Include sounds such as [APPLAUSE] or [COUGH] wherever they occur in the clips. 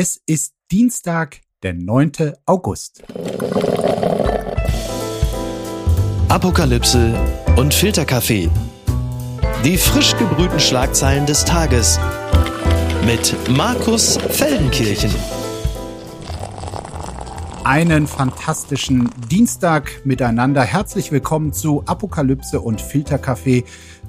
Es ist Dienstag, der 9. August. Apokalypse und Filterkaffee. Die frisch gebrühten Schlagzeilen des Tages mit Markus Feldenkirchen. Einen fantastischen Dienstag miteinander. Herzlich willkommen zu Apokalypse und Filterkaffee,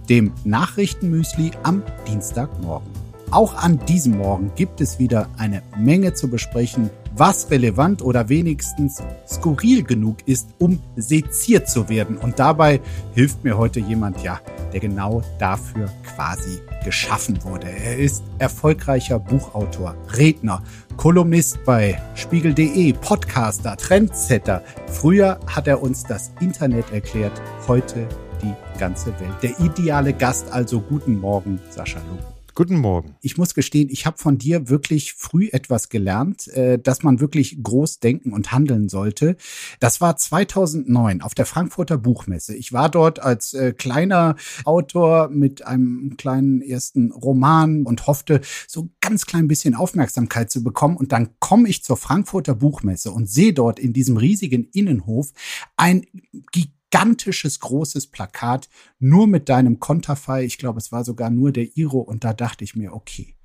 dem Nachrichtenmüsli am Dienstagmorgen. Auch an diesem Morgen gibt es wieder eine Menge zu besprechen, was relevant oder wenigstens skurril genug ist, um seziert zu werden. Und dabei hilft mir heute jemand, ja, der genau dafür quasi geschaffen wurde. Er ist erfolgreicher Buchautor, Redner, Kolumnist bei Spiegel.de, Podcaster, Trendsetter. Früher hat er uns das Internet erklärt, heute die ganze Welt. Der ideale Gast also guten Morgen, Sascha Lobo. Guten Morgen. Ich muss gestehen, ich habe von dir wirklich früh etwas gelernt, äh, dass man wirklich groß denken und handeln sollte. Das war 2009 auf der Frankfurter Buchmesse. Ich war dort als äh, kleiner Autor mit einem kleinen ersten Roman und hoffte, so ganz klein bisschen Aufmerksamkeit zu bekommen. Und dann komme ich zur Frankfurter Buchmesse und sehe dort in diesem riesigen Innenhof ein gigantisches gigantisches großes Plakat, nur mit deinem Konterfei. Ich glaube, es war sogar nur der Iro. Und da dachte ich mir, okay,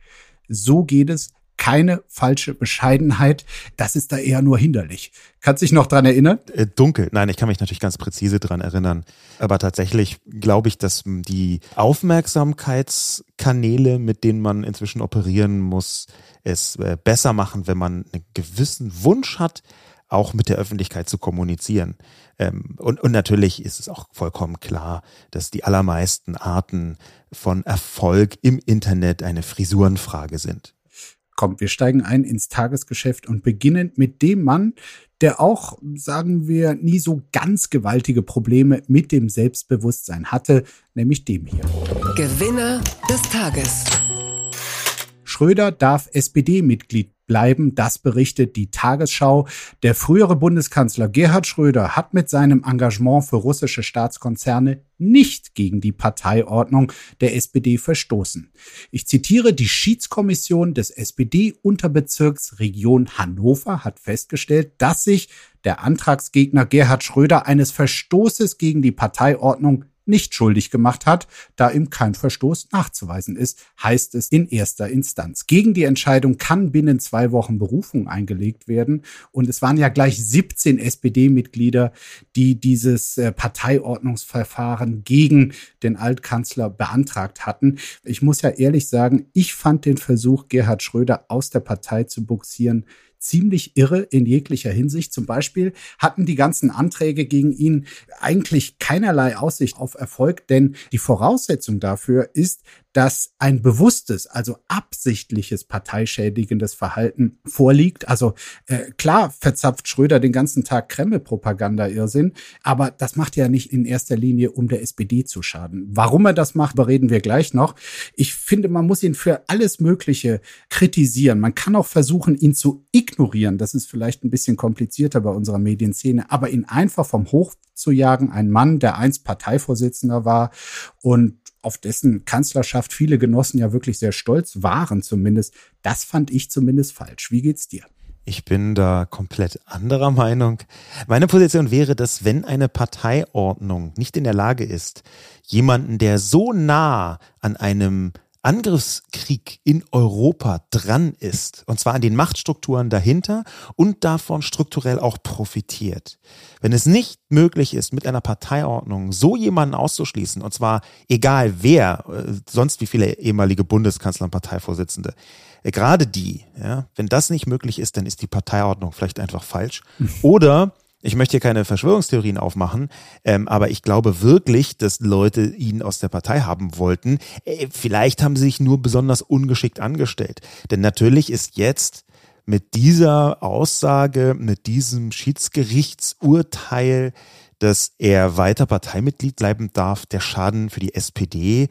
so geht es. Keine falsche Bescheidenheit. Das ist da eher nur hinderlich. Kannst dich noch dran erinnern? Äh, dunkel. Nein, ich kann mich natürlich ganz präzise dran erinnern. Aber tatsächlich glaube ich, dass die Aufmerksamkeitskanäle, mit denen man inzwischen operieren muss, es äh, besser machen, wenn man einen gewissen Wunsch hat, auch mit der Öffentlichkeit zu kommunizieren. Ähm, und, und natürlich ist es auch vollkommen klar, dass die allermeisten Arten von Erfolg im Internet eine Frisurenfrage sind. Komm, wir steigen ein ins Tagesgeschäft und beginnen mit dem Mann, der auch, sagen wir, nie so ganz gewaltige Probleme mit dem Selbstbewusstsein hatte, nämlich dem hier. Gewinner des Tages. Schröder darf SPD-Mitglied bleiben. Das berichtet die Tagesschau. Der frühere Bundeskanzler Gerhard Schröder hat mit seinem Engagement für russische Staatskonzerne nicht gegen die Parteiordnung der SPD verstoßen. Ich zitiere, die Schiedskommission des SPD-Unterbezirks Region Hannover hat festgestellt, dass sich der Antragsgegner Gerhard Schröder eines Verstoßes gegen die Parteiordnung nicht schuldig gemacht hat, da ihm kein Verstoß nachzuweisen ist, heißt es in erster Instanz. Gegen die Entscheidung kann binnen zwei Wochen Berufung eingelegt werden. Und es waren ja gleich 17 SPD-Mitglieder, die dieses äh, Parteiordnungsverfahren gegen den Altkanzler beantragt hatten. Ich muss ja ehrlich sagen, ich fand den Versuch, Gerhard Schröder aus der Partei zu buxieren, ziemlich irre in jeglicher Hinsicht. Zum Beispiel hatten die ganzen Anträge gegen ihn eigentlich keinerlei Aussicht auf Erfolg, denn die Voraussetzung dafür ist, dass ein bewusstes, also absichtliches parteischädigendes Verhalten vorliegt. Also äh, klar verzapft Schröder den ganzen Tag Kreml-Propaganda-Irrsinn, aber das macht ja nicht in erster Linie, um der SPD zu schaden. Warum er das macht, bereden wir gleich noch. Ich finde, man muss ihn für alles Mögliche kritisieren. Man kann auch versuchen, ihn zu ignorieren. Das ist vielleicht ein bisschen komplizierter bei unserer Medienszene, aber ihn einfach vom Hoch zu jagen. Ein Mann, der einst Parteivorsitzender war und auf dessen Kanzlerschaft viele Genossen ja wirklich sehr stolz waren zumindest. Das fand ich zumindest falsch. Wie geht's dir? Ich bin da komplett anderer Meinung. Meine Position wäre, dass wenn eine Parteiordnung nicht in der Lage ist, jemanden, der so nah an einem Angriffskrieg in Europa dran ist, und zwar an den Machtstrukturen dahinter und davon strukturell auch profitiert. Wenn es nicht möglich ist, mit einer Parteiordnung so jemanden auszuschließen, und zwar egal wer, äh, sonst wie viele ehemalige Bundeskanzler und Parteivorsitzende, äh, gerade die, ja, wenn das nicht möglich ist, dann ist die Parteiordnung vielleicht einfach falsch. [LAUGHS] Oder ich möchte hier keine Verschwörungstheorien aufmachen, ähm, aber ich glaube wirklich, dass Leute ihn aus der Partei haben wollten. Äh, vielleicht haben sie sich nur besonders ungeschickt angestellt. Denn natürlich ist jetzt mit dieser Aussage, mit diesem Schiedsgerichtsurteil, dass er weiter Parteimitglied bleiben darf, der Schaden für die SPD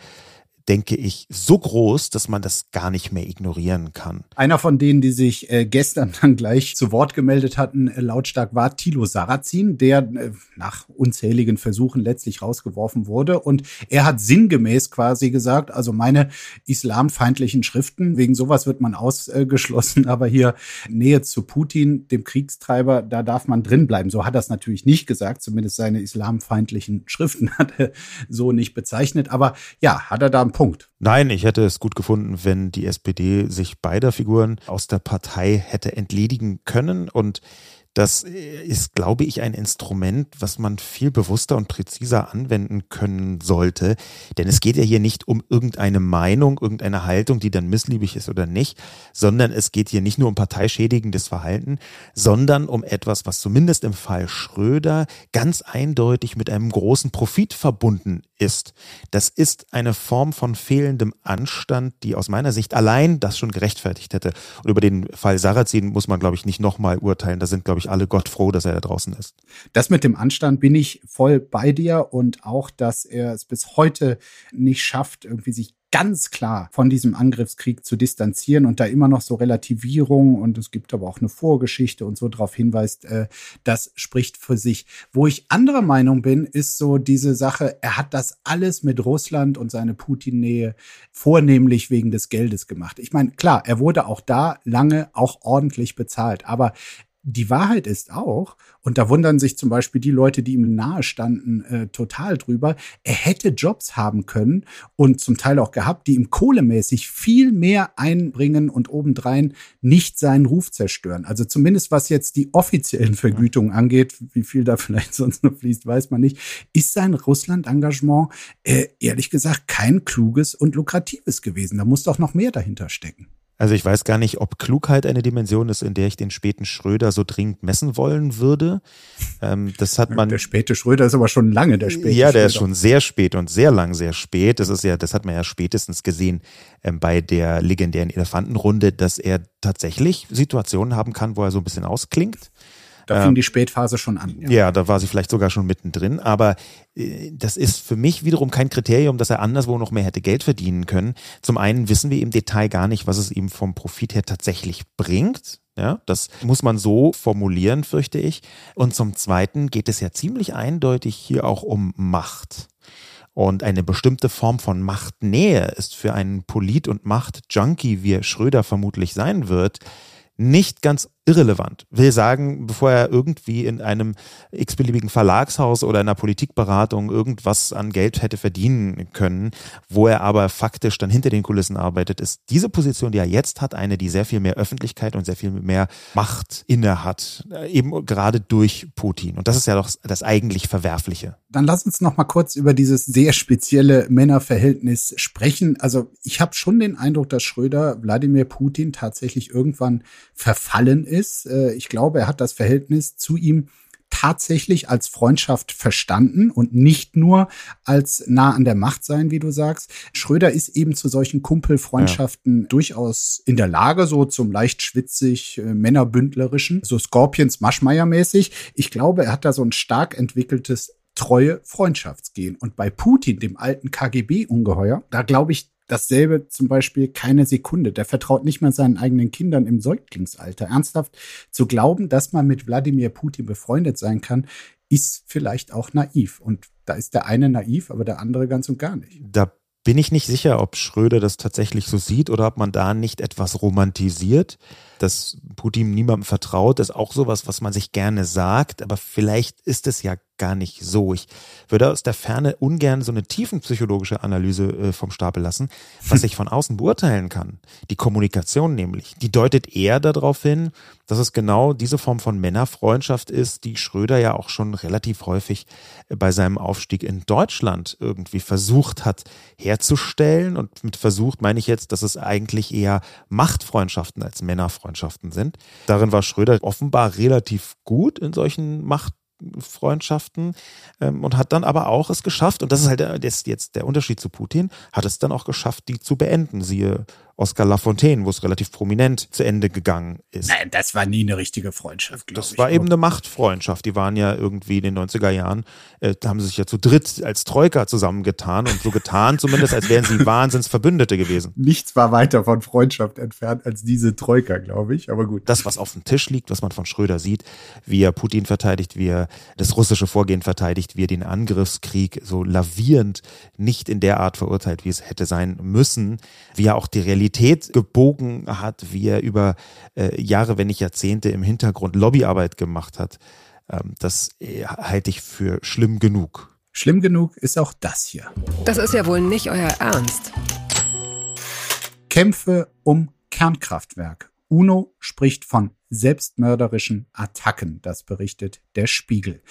denke ich, so groß, dass man das gar nicht mehr ignorieren kann. Einer von denen, die sich äh, gestern [LAUGHS] dann gleich zu Wort gemeldet hatten, äh, lautstark war Thilo Sarrazin, der äh, nach unzähligen Versuchen letztlich rausgeworfen wurde. Und er hat sinngemäß quasi gesagt, also meine islamfeindlichen Schriften, wegen sowas wird man ausgeschlossen, [LAUGHS] aber hier Nähe zu Putin, dem Kriegstreiber, da darf man drin bleiben. So hat er es natürlich nicht gesagt, zumindest seine islamfeindlichen Schriften [LAUGHS] hat er so nicht bezeichnet. Aber ja, hat er da Punkt. Nein, ich hätte es gut gefunden, wenn die SPD sich beider Figuren aus der Partei hätte entledigen können und das ist, glaube ich, ein Instrument, was man viel bewusster und präziser anwenden können sollte. Denn es geht ja hier nicht um irgendeine Meinung, irgendeine Haltung, die dann missliebig ist oder nicht, sondern es geht hier nicht nur um parteischädigendes Verhalten, sondern um etwas, was zumindest im Fall Schröder ganz eindeutig mit einem großen Profit verbunden ist. Das ist eine Form von fehlendem Anstand, die aus meiner Sicht allein das schon gerechtfertigt hätte. Und über den Fall Sarrazin muss man, glaube ich, nicht nochmal urteilen. Da sind, glaube ich, alle Gott froh, dass er da draußen ist. Das mit dem Anstand bin ich voll bei dir und auch, dass er es bis heute nicht schafft, irgendwie sich ganz klar von diesem Angriffskrieg zu distanzieren und da immer noch so Relativierung und es gibt aber auch eine Vorgeschichte und so darauf hinweist, äh, das spricht für sich. Wo ich anderer Meinung bin, ist so diese Sache, er hat das alles mit Russland und seine Putin-Nähe vornehmlich wegen des Geldes gemacht. Ich meine, klar, er wurde auch da lange auch ordentlich bezahlt, aber die Wahrheit ist auch, und da wundern sich zum Beispiel die Leute, die ihm nahe standen, äh, total drüber, er hätte Jobs haben können und zum Teil auch gehabt, die ihm kohlemäßig viel mehr einbringen und obendrein nicht seinen Ruf zerstören. Also zumindest was jetzt die offiziellen Vergütungen angeht, wie viel da [LAUGHS] vielleicht sonst noch fließt, weiß man nicht, ist sein Russland-Engagement äh, ehrlich gesagt kein kluges und lukratives gewesen. Da muss doch noch mehr dahinter stecken. Also ich weiß gar nicht, ob Klugheit eine Dimension ist, in der ich den späten Schröder so dringend messen wollen würde. Ähm, das hat man. Der späte Schröder ist aber schon lange der späte. Ja, der Schröder. ist schon sehr spät und sehr lang sehr spät. Das ist ja, das hat man ja spätestens gesehen ähm, bei der legendären Elefantenrunde, dass er tatsächlich Situationen haben kann, wo er so ein bisschen ausklingt. Da fing ähm, die Spätphase schon an. Ja. ja. da war sie vielleicht sogar schon mittendrin. Aber äh, das ist für mich wiederum kein Kriterium, dass er anderswo noch mehr hätte Geld verdienen können. Zum einen wissen wir im Detail gar nicht, was es ihm vom Profit her tatsächlich bringt. Ja, das muss man so formulieren, fürchte ich. Und zum Zweiten geht es ja ziemlich eindeutig hier auch um Macht. Und eine bestimmte Form von Machtnähe ist für einen Polit- und Machtjunkie, wie Schröder vermutlich sein wird, nicht ganz irrelevant. Will sagen, bevor er irgendwie in einem x-beliebigen Verlagshaus oder einer Politikberatung irgendwas an Geld hätte verdienen können, wo er aber faktisch dann hinter den Kulissen arbeitet, ist diese Position, die er jetzt hat, eine, die sehr viel mehr Öffentlichkeit und sehr viel mehr Macht inne hat, äh, eben gerade durch Putin. Und das ist ja doch das eigentlich Verwerfliche. Dann lass uns noch mal kurz über dieses sehr spezielle Männerverhältnis sprechen. Also ich habe schon den Eindruck, dass Schröder Wladimir Putin tatsächlich irgendwann verfallen ist. Äh, ich glaube, er hat das Verhältnis zu ihm tatsächlich als Freundschaft verstanden und nicht nur als nah an der Macht sein, wie du sagst. Schröder ist eben zu solchen Kumpelfreundschaften ja. durchaus in der Lage, so zum leicht schwitzig äh, männerbündlerischen, so Scorpions Maschmeier mäßig. Ich glaube, er hat da so ein stark entwickeltes treue Freundschaftsgehen. Und bei Putin, dem alten KGB-Ungeheuer, da glaube ich, dasselbe zum Beispiel keine Sekunde. Der vertraut nicht mal seinen eigenen Kindern im Säuglingsalter. Ernsthaft zu glauben, dass man mit Wladimir Putin befreundet sein kann, ist vielleicht auch naiv. Und da ist der eine naiv, aber der andere ganz und gar nicht. Da bin ich nicht sicher, ob Schröder das tatsächlich so sieht oder ob man da nicht etwas romantisiert. Dass Putin niemandem vertraut, ist auch sowas, was man sich gerne sagt, aber vielleicht ist es ja gar nicht so. Ich würde aus der Ferne ungern so eine tiefenpsychologische Analyse äh, vom Stapel lassen, was [LAUGHS] ich von außen beurteilen kann. Die Kommunikation nämlich, die deutet eher darauf hin, dass es genau diese Form von Männerfreundschaft ist, die Schröder ja auch schon relativ häufig bei seinem Aufstieg in Deutschland irgendwie versucht hat herzustellen. Und mit versucht meine ich jetzt, dass es eigentlich eher Machtfreundschaften als Männerfreundschaften sind. Darin war Schröder offenbar relativ gut in solchen Macht Freundschaften ähm, und hat dann aber auch es geschafft, und das ist halt der, das jetzt der Unterschied zu Putin, hat es dann auch geschafft, die zu beenden. Siehe Oscar Lafontaine, wo es relativ prominent zu Ende gegangen ist. Nein, das war nie eine richtige Freundschaft, glaube ich. Das war eben eine Machtfreundschaft. Die waren ja irgendwie in den 90er Jahren, äh, haben sie sich ja zu dritt als Troika zusammengetan und so getan, zumindest als wären sie [LAUGHS] Wahnsinnsverbündete gewesen. Nichts war weiter von Freundschaft entfernt als diese Troika, glaube ich, aber gut. Das, was auf dem Tisch liegt, was man von Schröder sieht, wie er Putin verteidigt, wie er das russische Vorgehen verteidigt, wie er den Angriffskrieg so lavierend nicht in der Art verurteilt, wie es hätte sein müssen, wie er auch die Realität gebogen hat, wie er über äh, Jahre, wenn nicht Jahrzehnte im Hintergrund Lobbyarbeit gemacht hat. Ähm, das äh, halte ich für schlimm genug. Schlimm genug ist auch das hier. Das ist ja wohl nicht euer Ernst. Kämpfe um Kernkraftwerk. UNO spricht von selbstmörderischen Attacken, das berichtet der Spiegel.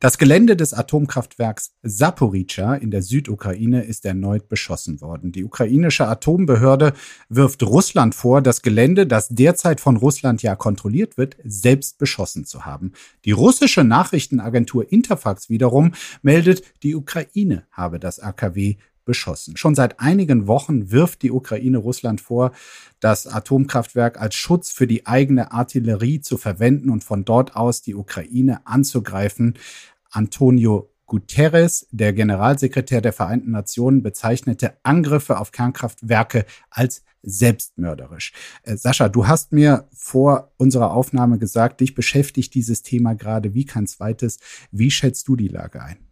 Das Gelände des Atomkraftwerks Saporica in der Südukraine ist erneut beschossen worden. Die ukrainische Atombehörde wirft Russland vor, das Gelände, das derzeit von Russland ja kontrolliert wird, selbst beschossen zu haben. Die russische Nachrichtenagentur Interfax wiederum meldet, die Ukraine habe das AKW beschossen. Schon seit einigen Wochen wirft die Ukraine Russland vor, das Atomkraftwerk als Schutz für die eigene Artillerie zu verwenden und von dort aus die Ukraine anzugreifen. Antonio Guterres, der Generalsekretär der Vereinten Nationen, bezeichnete Angriffe auf Kernkraftwerke als selbstmörderisch. Äh, Sascha, du hast mir vor unserer Aufnahme gesagt, dich beschäftigt dieses Thema gerade wie kein zweites. Wie schätzt du die Lage ein?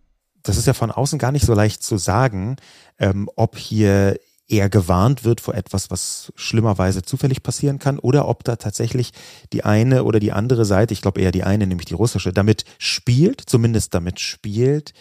Das ist ja von außen gar nicht so leicht zu sagen, ähm, ob hier eher gewarnt wird vor etwas, was schlimmerweise zufällig passieren kann, oder ob da tatsächlich die eine oder die andere Seite, ich glaube eher die eine, nämlich die russische, damit spielt, zumindest damit spielt,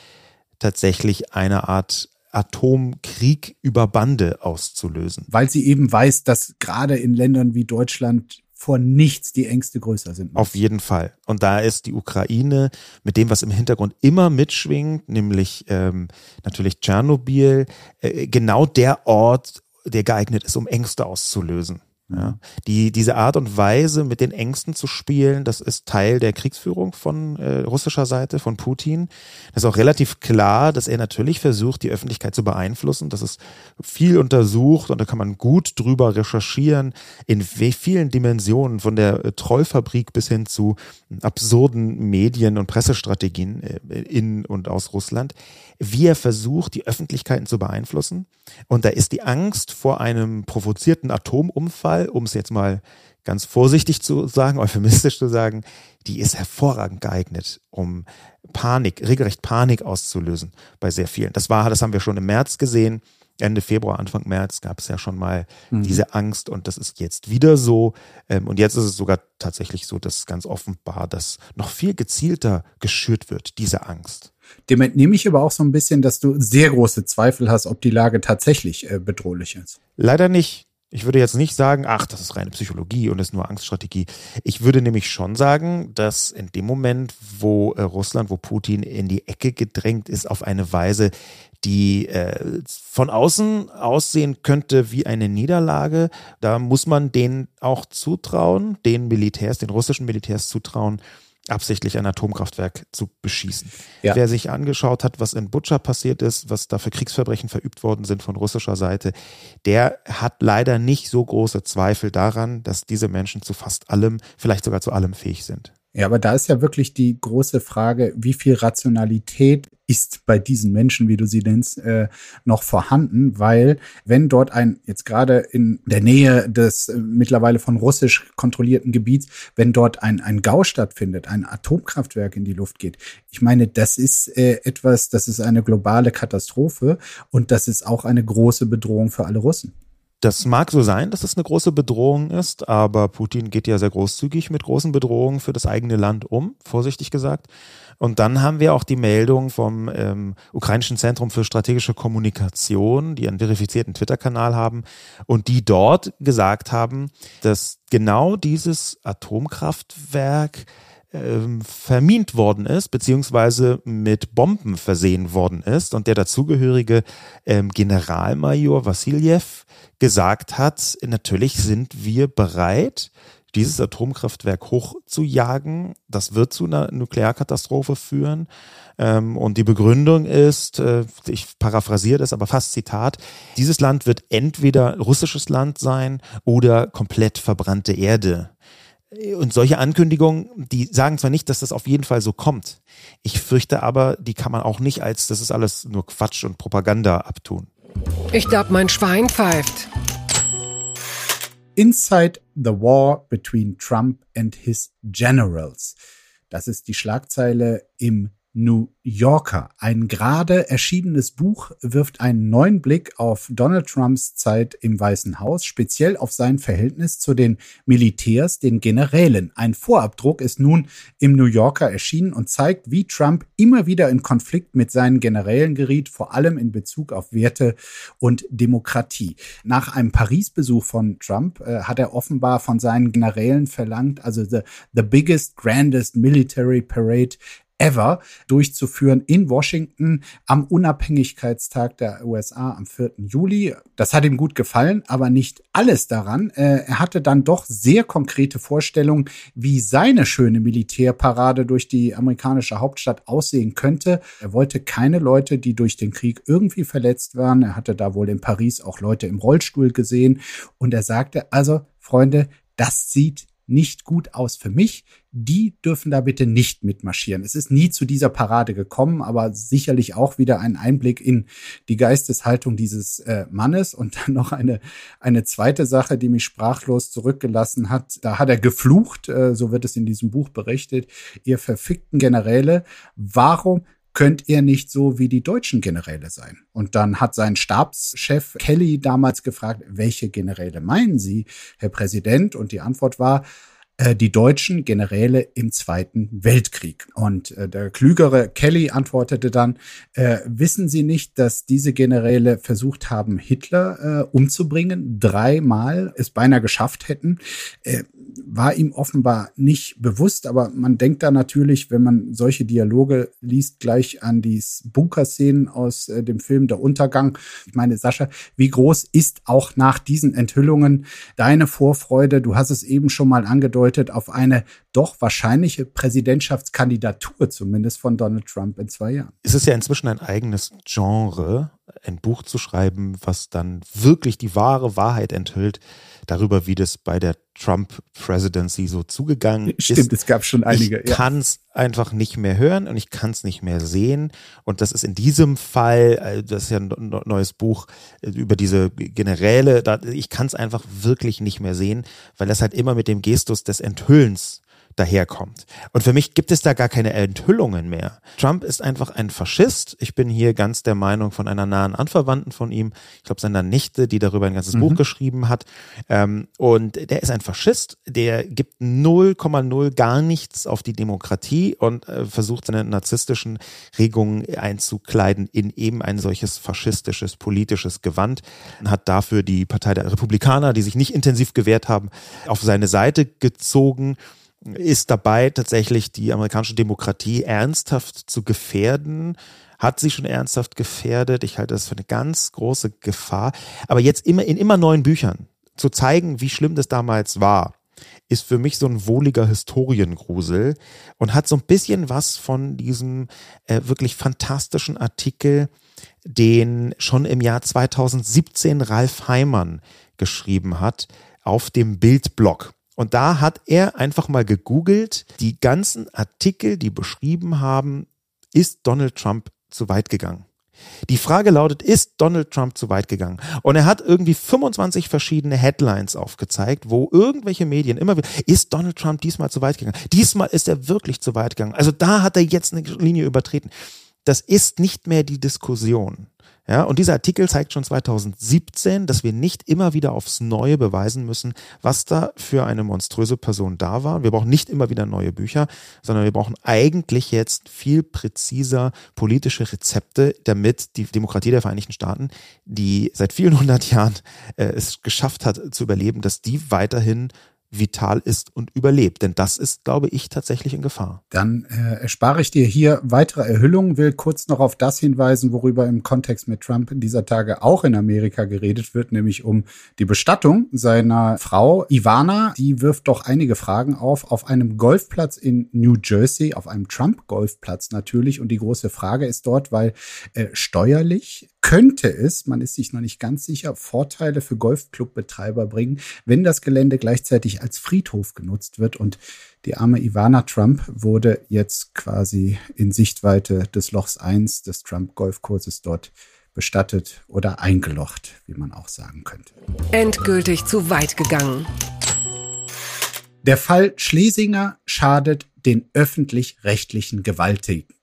tatsächlich eine Art Atomkrieg über Bande auszulösen. Weil sie eben weiß, dass gerade in Ländern wie Deutschland vor nichts die Ängste größer sind. Auf jeden Fall. Und da ist die Ukraine mit dem, was im Hintergrund immer mitschwingt, nämlich ähm, natürlich Tschernobyl, äh, genau der Ort, der geeignet ist, um Ängste auszulösen. Ja, die, diese Art und Weise, mit den Ängsten zu spielen, das ist Teil der Kriegsführung von äh, russischer Seite, von Putin. Das ist auch relativ klar, dass er natürlich versucht, die Öffentlichkeit zu beeinflussen. Das ist viel untersucht und da kann man gut drüber recherchieren, in vielen Dimensionen, von der äh, Trollfabrik bis hin zu absurden Medien- und Pressestrategien äh, in und aus Russland, wie er versucht, die Öffentlichkeiten zu beeinflussen. Und da ist die Angst vor einem provozierten Atomunfall Fall, um es jetzt mal ganz vorsichtig zu sagen, [LAUGHS] euphemistisch zu sagen, die ist hervorragend geeignet, um Panik, regelrecht Panik auszulösen bei sehr vielen. Das war, das haben wir schon im März gesehen. Ende Februar, Anfang März gab es ja schon mal mhm. diese Angst und das ist jetzt wieder so. Ähm, und jetzt ist es sogar tatsächlich so, dass ganz offenbar das noch viel gezielter geschürt wird, diese Angst. Dem entnehme ich aber auch so ein bisschen, dass du sehr große Zweifel hast, ob die Lage tatsächlich äh, bedrohlich ist. Leider nicht. Ich würde jetzt nicht sagen, ach, das ist reine Psychologie und ist nur Angststrategie. Ich würde nämlich schon sagen, dass in dem Moment, wo äh, Russland, wo Putin in die Ecke gedrängt ist, auf eine Weise, die äh, von außen aussehen könnte wie eine Niederlage, da muss man denen auch zutrauen, den Militärs, den russischen Militärs zutrauen, absichtlich ein Atomkraftwerk zu beschießen. Ja. Wer sich angeschaut hat, was in Butscha passiert ist, was da für Kriegsverbrechen verübt worden sind von russischer Seite, der hat leider nicht so große Zweifel daran, dass diese Menschen zu fast allem, vielleicht sogar zu allem fähig sind. Ja, aber da ist ja wirklich die große Frage, wie viel Rationalität ist bei diesen Menschen, wie du sie nennst, äh, noch vorhanden, weil wenn dort ein, jetzt gerade in der Nähe des äh, mittlerweile von russisch kontrollierten Gebiets, wenn dort ein, ein GAU stattfindet, ein Atomkraftwerk in die Luft geht, ich meine, das ist äh, etwas, das ist eine globale Katastrophe und das ist auch eine große Bedrohung für alle Russen. Das mag so sein, dass es eine große Bedrohung ist, aber Putin geht ja sehr großzügig mit großen Bedrohungen für das eigene Land um, vorsichtig gesagt. Und dann haben wir auch die Meldung vom ähm, ukrainischen Zentrum für strategische Kommunikation, die einen verifizierten Twitter-Kanal haben und die dort gesagt haben, dass genau dieses Atomkraftwerk ähm, vermint worden ist, beziehungsweise mit Bomben versehen worden ist und der dazugehörige ähm, Generalmajor Vassiljev gesagt hat, natürlich sind wir bereit, dieses Atomkraftwerk hochzujagen. Das wird zu einer Nuklearkatastrophe führen. Ähm, und die Begründung ist, äh, ich paraphrasiere das, aber fast Zitat, dieses Land wird entweder russisches Land sein oder komplett verbrannte Erde. Und solche Ankündigungen, die sagen zwar nicht, dass das auf jeden Fall so kommt. Ich fürchte aber, die kann man auch nicht als, das ist alles nur Quatsch und Propaganda abtun. Ich glaube, mein Schwein pfeift. Inside the War Between Trump and His Generals. Das ist die Schlagzeile im New Yorker. Ein gerade erschienenes Buch wirft einen neuen Blick auf Donald Trumps Zeit im Weißen Haus, speziell auf sein Verhältnis zu den Militärs, den Generälen. Ein Vorabdruck ist nun im New Yorker erschienen und zeigt, wie Trump immer wieder in Konflikt mit seinen Generälen geriet, vor allem in Bezug auf Werte und Demokratie. Nach einem Paris-Besuch von Trump äh, hat er offenbar von seinen Generälen verlangt, also the, the biggest, grandest military parade ever durchzuführen in Washington am Unabhängigkeitstag der USA am 4. Juli. Das hat ihm gut gefallen, aber nicht alles daran. Äh, er hatte dann doch sehr konkrete Vorstellungen, wie seine schöne Militärparade durch die amerikanische Hauptstadt aussehen könnte. Er wollte keine Leute, die durch den Krieg irgendwie verletzt waren. Er hatte da wohl in Paris auch Leute im Rollstuhl gesehen und er sagte also, Freunde, das sieht nicht gut aus für mich. Die dürfen da bitte nicht mitmarschieren. Es ist nie zu dieser Parade gekommen, aber sicherlich auch wieder ein Einblick in die Geisteshaltung dieses äh, Mannes. Und dann noch eine, eine zweite Sache, die mich sprachlos zurückgelassen hat. Da hat er geflucht, äh, so wird es in diesem Buch berichtet. Ihr verfickten Generäle, warum könnt ihr nicht so wie die deutschen Generäle sein? Und dann hat sein Stabschef Kelly damals gefragt, welche Generäle meinen Sie, Herr Präsident? Und die Antwort war, äh, die deutschen Generäle im Zweiten Weltkrieg. Und äh, der klügere Kelly antwortete dann, äh, wissen Sie nicht, dass diese Generäle versucht haben, Hitler äh, umzubringen, dreimal es beinahe geschafft hätten? War ihm offenbar nicht bewusst, aber man denkt da natürlich, wenn man solche Dialoge liest, gleich an die Bunkerszenen aus äh, dem Film Der Untergang. Ich meine, Sascha, wie groß ist auch nach diesen Enthüllungen deine Vorfreude? Du hast es eben schon mal angedeutet auf eine doch wahrscheinliche Präsidentschaftskandidatur zumindest von Donald Trump in zwei Jahren. Es ist ja inzwischen ein eigenes Genre, ein Buch zu schreiben, was dann wirklich die wahre Wahrheit enthüllt darüber, wie das bei der Trump Presidency so zugegangen [LAUGHS] Stimmt, ist. Stimmt, es gab schon einige. Ich ja. kann es einfach nicht mehr hören und ich kann es nicht mehr sehen. Und das ist in diesem Fall, äh, das ist ja ein neues Buch äh, über diese Generäle, ich kann es einfach wirklich nicht mehr sehen, weil das halt immer mit dem Gestus des Enthüllens daherkommt. Und für mich gibt es da gar keine Enthüllungen mehr. Trump ist einfach ein Faschist. Ich bin hier ganz der Meinung von einer nahen Anverwandten von ihm, ich glaube seiner Nichte, die darüber ein ganzes mhm. Buch geschrieben hat. Ähm, und der ist ein Faschist, der gibt 0,0 gar nichts auf die Demokratie und äh, versucht seine narzisstischen Regungen einzukleiden in eben ein solches faschistisches politisches Gewand und hat dafür die Partei der Republikaner, die sich nicht intensiv gewehrt haben, auf seine Seite gezogen ist dabei, tatsächlich die amerikanische Demokratie ernsthaft zu gefährden, hat sie schon ernsthaft gefährdet. Ich halte das für eine ganz große Gefahr. Aber jetzt immer in immer neuen Büchern zu zeigen, wie schlimm das damals war, ist für mich so ein wohliger Historiengrusel und hat so ein bisschen was von diesem äh, wirklich fantastischen Artikel, den schon im Jahr 2017 Ralf Heimann geschrieben hat auf dem Bildblog. Und da hat er einfach mal gegoogelt, die ganzen Artikel, die beschrieben haben, ist Donald Trump zu weit gegangen. Die Frage lautet, ist Donald Trump zu weit gegangen? Und er hat irgendwie 25 verschiedene Headlines aufgezeigt, wo irgendwelche Medien immer wieder, ist Donald Trump diesmal zu weit gegangen? Diesmal ist er wirklich zu weit gegangen. Also da hat er jetzt eine Linie übertreten. Das ist nicht mehr die Diskussion. Ja, und dieser Artikel zeigt schon 2017, dass wir nicht immer wieder aufs Neue beweisen müssen, was da für eine monströse Person da war. Wir brauchen nicht immer wieder neue Bücher, sondern wir brauchen eigentlich jetzt viel präziser politische Rezepte, damit die Demokratie der Vereinigten Staaten, die seit vielen hundert Jahren äh, es geschafft hat zu überleben, dass die weiterhin vital ist und überlebt. Denn das ist, glaube ich, tatsächlich in Gefahr. Dann äh, erspare ich dir hier weitere Erhüllungen, will kurz noch auf das hinweisen, worüber im Kontext mit Trump in dieser Tage auch in Amerika geredet wird, nämlich um die Bestattung seiner Frau Ivana. Die wirft doch einige Fragen auf, auf einem Golfplatz in New Jersey, auf einem Trump-Golfplatz natürlich. Und die große Frage ist dort, weil äh, steuerlich könnte es, man ist sich noch nicht ganz sicher, Vorteile für Golfclubbetreiber bringen, wenn das Gelände gleichzeitig als Friedhof genutzt wird. Und die arme Ivana Trump wurde jetzt quasi in Sichtweite des Lochs 1 des Trump-Golfkurses dort bestattet oder eingelocht, wie man auch sagen könnte. Endgültig zu weit gegangen. Der Fall Schlesinger schadet den öffentlich-rechtlichen Gewalttätigen.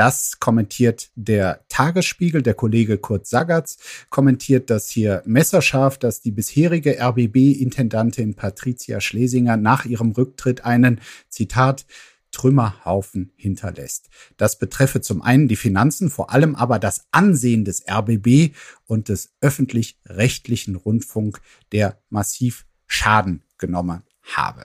Das kommentiert der Tagesspiegel, der Kollege Kurt Sagatz kommentiert das hier messerscharf, dass die bisherige RBB-Intendantin Patricia Schlesinger nach ihrem Rücktritt einen, Zitat, Trümmerhaufen hinterlässt. Das betreffe zum einen die Finanzen, vor allem aber das Ansehen des RBB und des öffentlich-rechtlichen Rundfunk, der massiv Schaden genommen habe.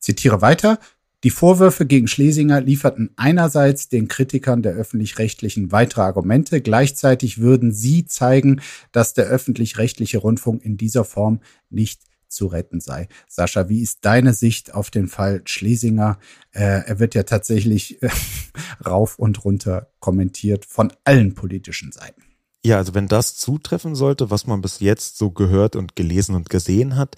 Zitiere weiter. Die Vorwürfe gegen Schlesinger lieferten einerseits den Kritikern der öffentlich-rechtlichen weitere Argumente, gleichzeitig würden sie zeigen, dass der öffentlich-rechtliche Rundfunk in dieser Form nicht zu retten sei. Sascha, wie ist deine Sicht auf den Fall Schlesinger? Äh, er wird ja tatsächlich äh, [LAUGHS] rauf und runter kommentiert von allen politischen Seiten. Ja, also wenn das zutreffen sollte, was man bis jetzt so gehört und gelesen und gesehen hat,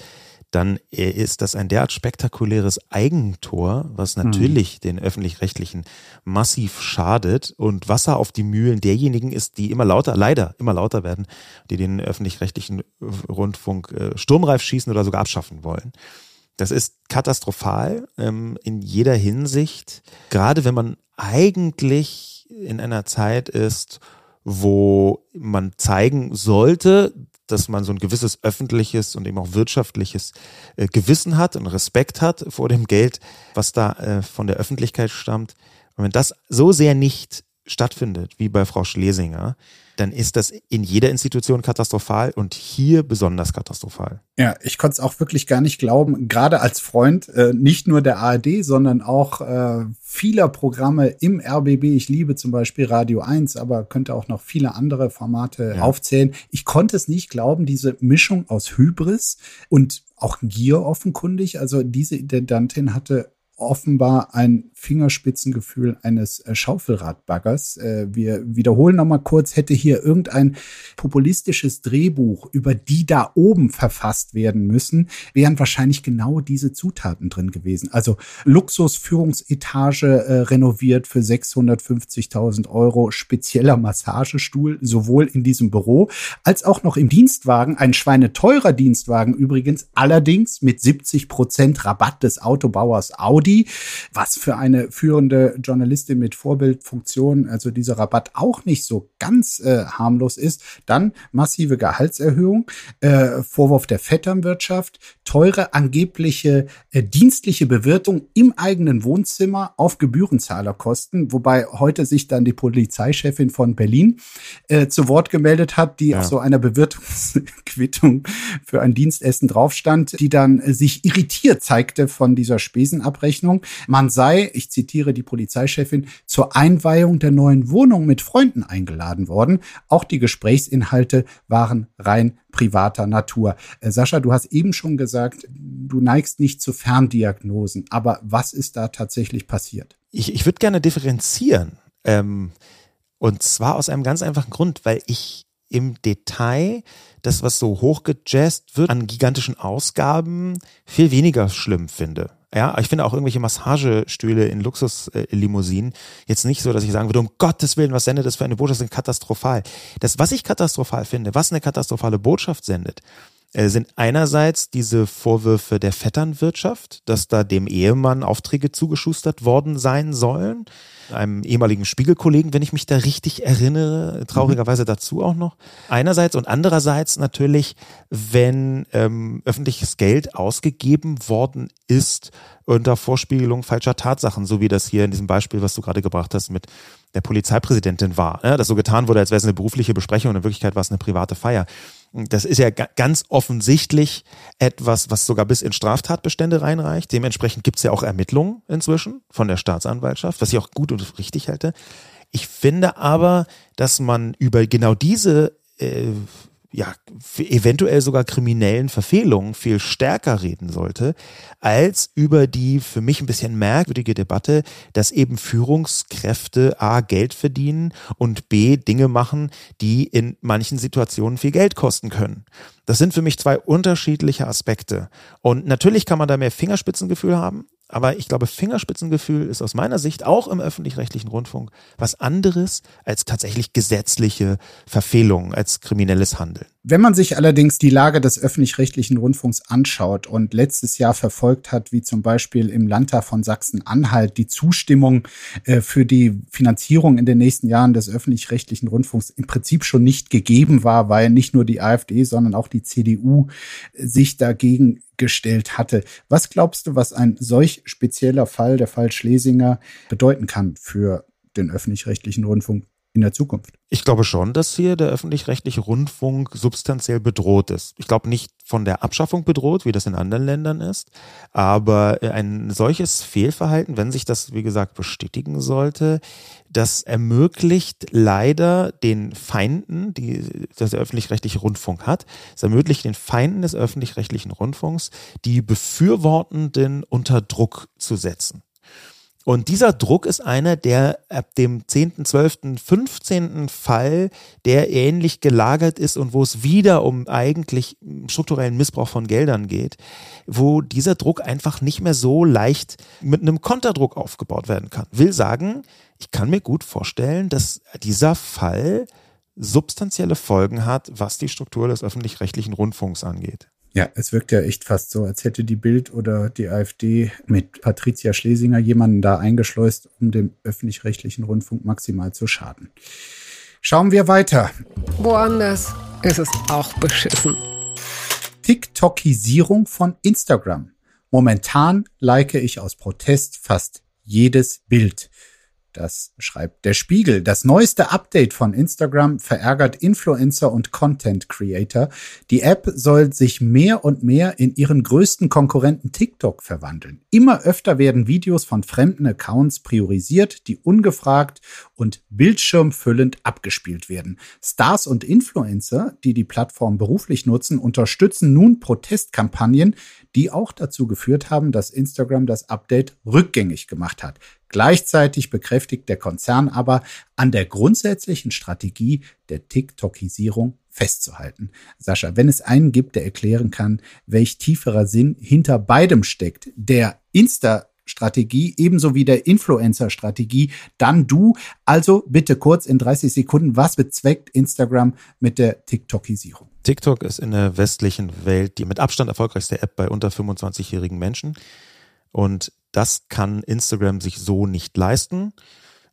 dann ist das ein derart spektakuläres Eigentor, was hm. natürlich mhm. den öffentlich-rechtlichen massiv schadet und Wasser auf die Mühlen derjenigen ist, die immer lauter, leider immer lauter werden, die den öffentlich-rechtlichen Rundfunk äh, sturmreif schießen oder sogar abschaffen wollen. Das ist katastrophal ähm, in jeder Hinsicht, gerade wenn man eigentlich in einer Zeit ist, wo man zeigen sollte, dass man so ein gewisses öffentliches und eben auch wirtschaftliches äh, Gewissen hat und Respekt hat vor dem Geld, was da äh, von der Öffentlichkeit stammt. Und wenn das so sehr nicht stattfindet, wie bei Frau Schlesinger, dann ist das in jeder Institution katastrophal und hier besonders katastrophal. Ja, ich konnte es auch wirklich gar nicht glauben, gerade als Freund, äh, nicht nur der ARD, sondern auch äh, vieler Programme im RBB. Ich liebe zum Beispiel Radio 1, aber könnte auch noch viele andere Formate ja. aufzählen. Ich konnte es nicht glauben, diese Mischung aus Hybris und auch Gier offenkundig. Also diese Intendantin hatte offenbar ein Fingerspitzengefühl eines äh, Schaufelradbaggers. Äh, wir wiederholen nochmal kurz, hätte hier irgendein populistisches Drehbuch über die da oben verfasst werden müssen, wären wahrscheinlich genau diese Zutaten drin gewesen. Also Luxusführungsetage äh, renoviert für 650.000 Euro, spezieller Massagestuhl, sowohl in diesem Büro als auch noch im Dienstwagen, ein schweineteurer Dienstwagen übrigens, allerdings mit 70 Prozent Rabatt des Autobauers Audi, was für eine eine führende Journalistin mit Vorbildfunktion, also dieser Rabatt auch nicht so ganz äh, harmlos ist, dann massive Gehaltserhöhung, äh, Vorwurf der Vetternwirtschaft, teure angebliche äh, dienstliche Bewirtung im eigenen Wohnzimmer auf Gebührenzahlerkosten, wobei heute sich dann die Polizeichefin von Berlin äh, zu Wort gemeldet hat, die ja. auf so einer Bewirtungsquittung für ein Dienstessen draufstand, die dann sich irritiert zeigte von dieser Spesenabrechnung. Man sei, ich ich zitiere die Polizeichefin, zur Einweihung der neuen Wohnung mit Freunden eingeladen worden. Auch die Gesprächsinhalte waren rein privater Natur. Äh, Sascha, du hast eben schon gesagt, du neigst nicht zu Ferndiagnosen. Aber was ist da tatsächlich passiert? Ich, ich würde gerne differenzieren. Ähm, und zwar aus einem ganz einfachen Grund, weil ich im Detail das, was so hochgejazzt wird an gigantischen Ausgaben, viel weniger schlimm finde. Ja, ich finde auch irgendwelche Massagestühle in Luxuslimousinen jetzt nicht so, dass ich sagen würde, um Gottes Willen, was sendet das für eine Botschaft? Das ist katastrophal. Das, was ich katastrophal finde, was eine katastrophale Botschaft sendet, äh, sind einerseits diese Vorwürfe der Vetternwirtschaft, dass da dem Ehemann Aufträge zugeschustert worden sein sollen einem ehemaligen Spiegelkollegen, wenn ich mich da richtig erinnere, traurigerweise mhm. dazu auch noch. Einerseits und andererseits natürlich, wenn ähm, öffentliches Geld ausgegeben worden ist unter Vorspiegelung falscher Tatsachen, so wie das hier in diesem Beispiel, was du gerade gebracht hast, mit der Polizeipräsidentin war. Ja, dass so getan wurde, als wäre es eine berufliche Besprechung und in Wirklichkeit war es eine private Feier. Das ist ja ganz offensichtlich etwas, was sogar bis in Straftatbestände reinreicht. Dementsprechend gibt es ja auch Ermittlungen inzwischen von der Staatsanwaltschaft, was ich auch gut und richtig halte. Ich finde aber, dass man über genau diese äh, ja, eventuell sogar kriminellen Verfehlungen viel stärker reden sollte, als über die für mich ein bisschen merkwürdige Debatte, dass eben Führungskräfte A Geld verdienen und B Dinge machen, die in manchen Situationen viel Geld kosten können. Das sind für mich zwei unterschiedliche Aspekte. Und natürlich kann man da mehr Fingerspitzengefühl haben, aber ich glaube, Fingerspitzengefühl ist aus meiner Sicht auch im öffentlich-rechtlichen Rundfunk was anderes als tatsächlich gesetzliche Verfehlungen, als kriminelles Handeln. Wenn man sich allerdings die Lage des öffentlich-rechtlichen Rundfunks anschaut und letztes Jahr verfolgt hat, wie zum Beispiel im Landtag von Sachsen-Anhalt die Zustimmung äh, für die Finanzierung in den nächsten Jahren des öffentlich-rechtlichen Rundfunks im Prinzip schon nicht gegeben war, weil nicht nur die AfD, sondern auch die CDU äh, sich dagegen gestellt hatte. Was glaubst du, was ein solch spezieller Fall, der Fall Schlesinger, bedeuten kann für den öffentlich-rechtlichen Rundfunk in der Zukunft? Ich glaube schon, dass hier der öffentlich-rechtliche Rundfunk substanziell bedroht ist. Ich glaube nicht von der Abschaffung bedroht, wie das in anderen Ländern ist, aber ein solches Fehlverhalten, wenn sich das, wie gesagt, bestätigen sollte, das ermöglicht leider den Feinden, die das öffentlich-rechtliche Rundfunk hat, es ermöglicht den Feinden des öffentlich-rechtlichen Rundfunks, die Befürwortenden unter Druck zu setzen. Und dieser Druck ist einer, der ab dem 10., 12., 15. Fall, der ähnlich gelagert ist und wo es wieder um eigentlich strukturellen Missbrauch von Geldern geht, wo dieser Druck einfach nicht mehr so leicht mit einem Konterdruck aufgebaut werden kann. Will sagen, ich kann mir gut vorstellen, dass dieser Fall substanzielle Folgen hat, was die Struktur des öffentlich-rechtlichen Rundfunks angeht. Ja, es wirkt ja echt fast so, als hätte die Bild oder die AfD mit Patricia Schlesinger jemanden da eingeschleust, um dem öffentlich-rechtlichen Rundfunk maximal zu schaden. Schauen wir weiter. Woanders ist es auch beschissen. TikTokisierung von Instagram. Momentan like ich aus Protest fast jedes Bild. Das schreibt der Spiegel. Das neueste Update von Instagram verärgert Influencer und Content Creator. Die App soll sich mehr und mehr in ihren größten Konkurrenten TikTok verwandeln. Immer öfter werden Videos von fremden Accounts priorisiert, die ungefragt und bildschirmfüllend abgespielt werden. Stars und Influencer, die die Plattform beruflich nutzen, unterstützen nun Protestkampagnen, die auch dazu geführt haben, dass Instagram das Update rückgängig gemacht hat. Gleichzeitig bekräftigt der Konzern aber, an der grundsätzlichen Strategie der TikTokisierung festzuhalten. Sascha, wenn es einen gibt, der erklären kann, welch tieferer Sinn hinter beidem steckt, der Insta Strategie ebenso wie der Influencer-Strategie, dann du. Also bitte kurz in 30 Sekunden, was bezweckt Instagram mit der TikTokisierung? TikTok ist in der westlichen Welt die mit Abstand erfolgreichste App bei unter 25-jährigen Menschen. Und das kann Instagram sich so nicht leisten.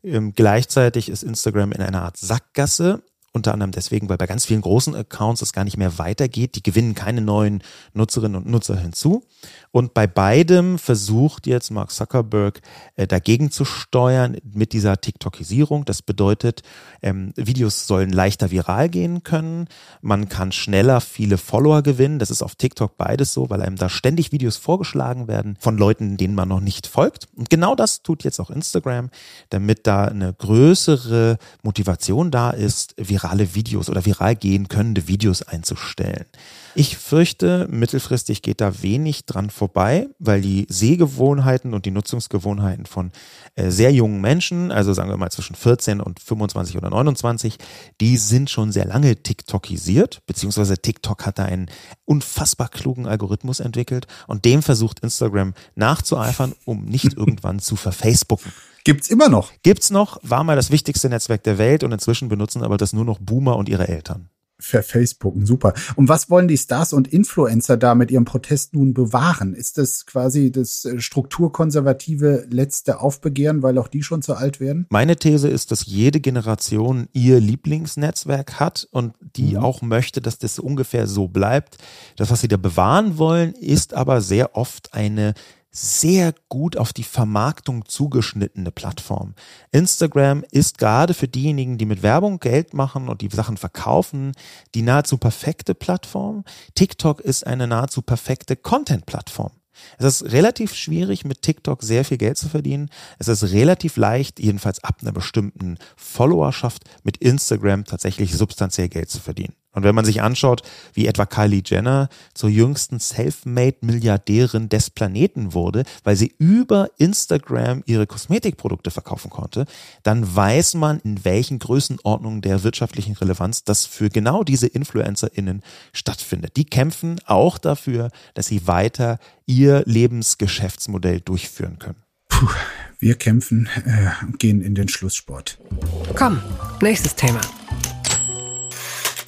Ähm, gleichzeitig ist Instagram in einer Art Sackgasse. Unter anderem deswegen, weil bei ganz vielen großen Accounts es gar nicht mehr weitergeht. Die gewinnen keine neuen Nutzerinnen und Nutzer hinzu. Und bei beidem versucht jetzt Mark Zuckerberg äh, dagegen zu steuern mit dieser TikTokisierung. Das bedeutet, ähm, Videos sollen leichter viral gehen können. Man kann schneller viele Follower gewinnen. Das ist auf TikTok beides so, weil einem da ständig Videos vorgeschlagen werden von Leuten, denen man noch nicht folgt. Und genau das tut jetzt auch Instagram, damit da eine größere Motivation da ist, virale Videos oder viral gehen könnende Videos einzustellen. Ich fürchte, mittelfristig geht da wenig dran vorbei, weil die Sehgewohnheiten und die Nutzungsgewohnheiten von äh, sehr jungen Menschen, also sagen wir mal zwischen 14 und 25 oder 29, die sind schon sehr lange TikTokisiert, beziehungsweise TikTok hat da einen unfassbar klugen Algorithmus entwickelt und dem versucht Instagram nachzueifern, um nicht [LAUGHS] irgendwann zu verfacebooken. Gibt's immer noch? Gibt's noch, war mal das wichtigste Netzwerk der Welt und inzwischen benutzen aber das nur noch Boomer und ihre Eltern verfacebooken. Super. Und was wollen die Stars und Influencer da mit ihrem Protest nun bewahren? Ist das quasi das äh, strukturkonservative letzte Aufbegehren, weil auch die schon zu alt werden? Meine These ist, dass jede Generation ihr Lieblingsnetzwerk hat und die mhm. auch möchte, dass das ungefähr so bleibt. Das, was sie da bewahren wollen, ist aber sehr oft eine sehr gut auf die Vermarktung zugeschnittene Plattform. Instagram ist gerade für diejenigen, die mit Werbung Geld machen und die Sachen verkaufen, die nahezu perfekte Plattform. TikTok ist eine nahezu perfekte Content-Plattform. Es ist relativ schwierig, mit TikTok sehr viel Geld zu verdienen. Es ist relativ leicht, jedenfalls ab einer bestimmten Followerschaft, mit Instagram tatsächlich substanziell Geld zu verdienen. Und wenn man sich anschaut, wie etwa Kylie Jenner zur jüngsten Selfmade-Milliardärin des Planeten wurde, weil sie über Instagram ihre Kosmetikprodukte verkaufen konnte, dann weiß man, in welchen Größenordnungen der wirtschaftlichen Relevanz das für genau diese InfluencerInnen stattfindet. Die kämpfen auch dafür, dass sie weiter ihr Lebensgeschäftsmodell durchführen können. Puh, wir kämpfen äh, gehen in den Schlusssport. Komm, nächstes Thema.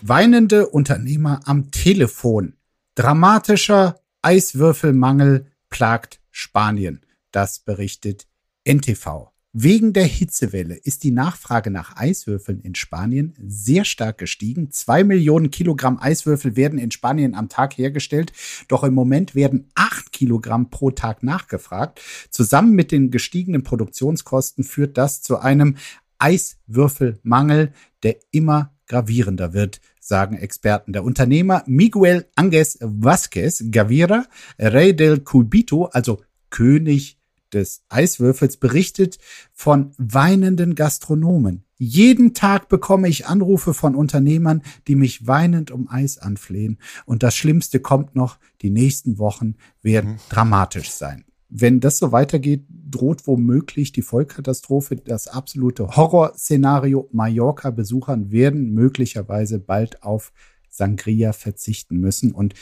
Weinende Unternehmer am Telefon. Dramatischer Eiswürfelmangel plagt Spanien. Das berichtet NTV. Wegen der Hitzewelle ist die Nachfrage nach Eiswürfeln in Spanien sehr stark gestiegen. Zwei Millionen Kilogramm Eiswürfel werden in Spanien am Tag hergestellt, doch im Moment werden acht Kilogramm pro Tag nachgefragt. Zusammen mit den gestiegenen Produktionskosten führt das zu einem Eiswürfelmangel, der immer gravierender wird, sagen Experten. Der Unternehmer Miguel Anges Vázquez Gavira, Rey del Cubito, also König des Eiswürfels, berichtet von weinenden Gastronomen. Jeden Tag bekomme ich Anrufe von Unternehmern, die mich weinend um Eis anflehen. Und das Schlimmste kommt noch, die nächsten Wochen werden mhm. dramatisch sein wenn das so weitergeht, droht womöglich die Vollkatastrophe, das absolute Horrorszenario. Mallorca-Besuchern werden möglicherweise bald auf Sangria verzichten müssen. Und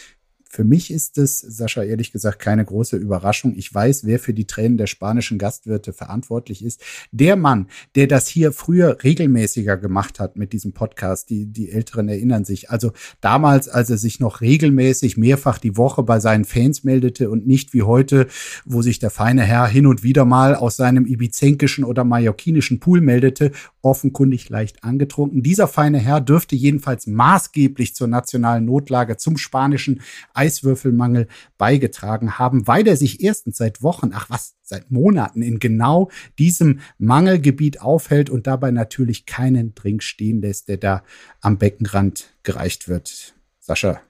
für mich ist es, Sascha, ehrlich gesagt keine große Überraschung. Ich weiß, wer für die Tränen der spanischen Gastwirte verantwortlich ist. Der Mann, der das hier früher regelmäßiger gemacht hat mit diesem Podcast, die, die Älteren erinnern sich. Also damals, als er sich noch regelmäßig mehrfach die Woche bei seinen Fans meldete und nicht wie heute, wo sich der feine Herr hin und wieder mal aus seinem ibizenkischen oder mallorquinischen Pool meldete, offenkundig leicht angetrunken. Dieser feine Herr dürfte jedenfalls maßgeblich zur nationalen Notlage zum spanischen Eiswürfelmangel beigetragen haben, weil er sich erstens seit Wochen, ach was, seit Monaten in genau diesem Mangelgebiet aufhält und dabei natürlich keinen Drink stehen lässt, der da am Beckenrand gereicht wird. Sascha,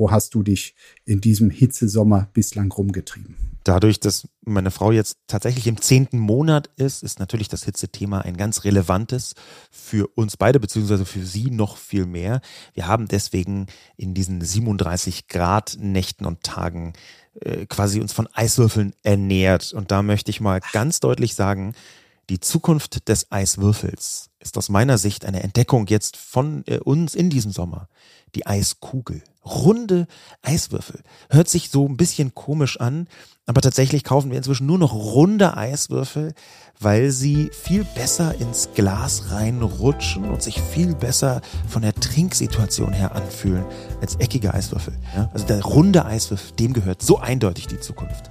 wo hast du dich in diesem Hitzesommer bislang rumgetrieben? Dadurch, dass meine Frau jetzt tatsächlich im zehnten Monat ist, ist natürlich das Hitzethema ein ganz relevantes für uns beide, beziehungsweise für sie noch viel mehr. Wir haben deswegen in diesen 37 Grad Nächten und Tagen äh, quasi uns von Eiswürfeln ernährt. Und da möchte ich mal ganz deutlich sagen, die Zukunft des Eiswürfels ist aus meiner Sicht eine Entdeckung jetzt von äh, uns in diesem Sommer. Die Eiskugel. Runde Eiswürfel. Hört sich so ein bisschen komisch an, aber tatsächlich kaufen wir inzwischen nur noch runde Eiswürfel, weil sie viel besser ins Glas reinrutschen und sich viel besser von der Trinksituation her anfühlen als eckige Eiswürfel. Also der runde Eiswürfel, dem gehört so eindeutig die Zukunft.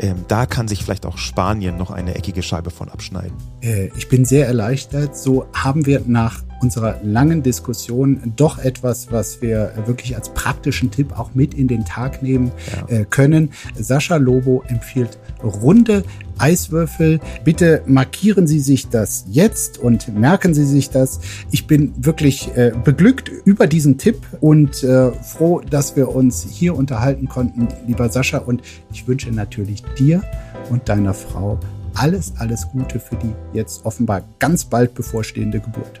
Ähm, da kann sich vielleicht auch Spanien noch eine eckige Scheibe von abschneiden. Äh, ich bin sehr erleichtert. So haben wir nach unserer langen Diskussion doch etwas, was wir wirklich als praktischen Tipp auch mit in den Tag nehmen ja. äh, können. Sascha Lobo empfiehlt runde Eiswürfel. Bitte markieren Sie sich das jetzt und merken Sie sich das. Ich bin wirklich äh, beglückt über diesen Tipp und äh, froh, dass wir uns hier unterhalten konnten, lieber Sascha. Und ich wünsche natürlich dir und deiner Frau alles, alles Gute für die jetzt offenbar ganz bald bevorstehende Geburt.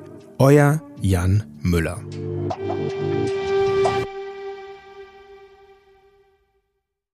Euer Jan Müller.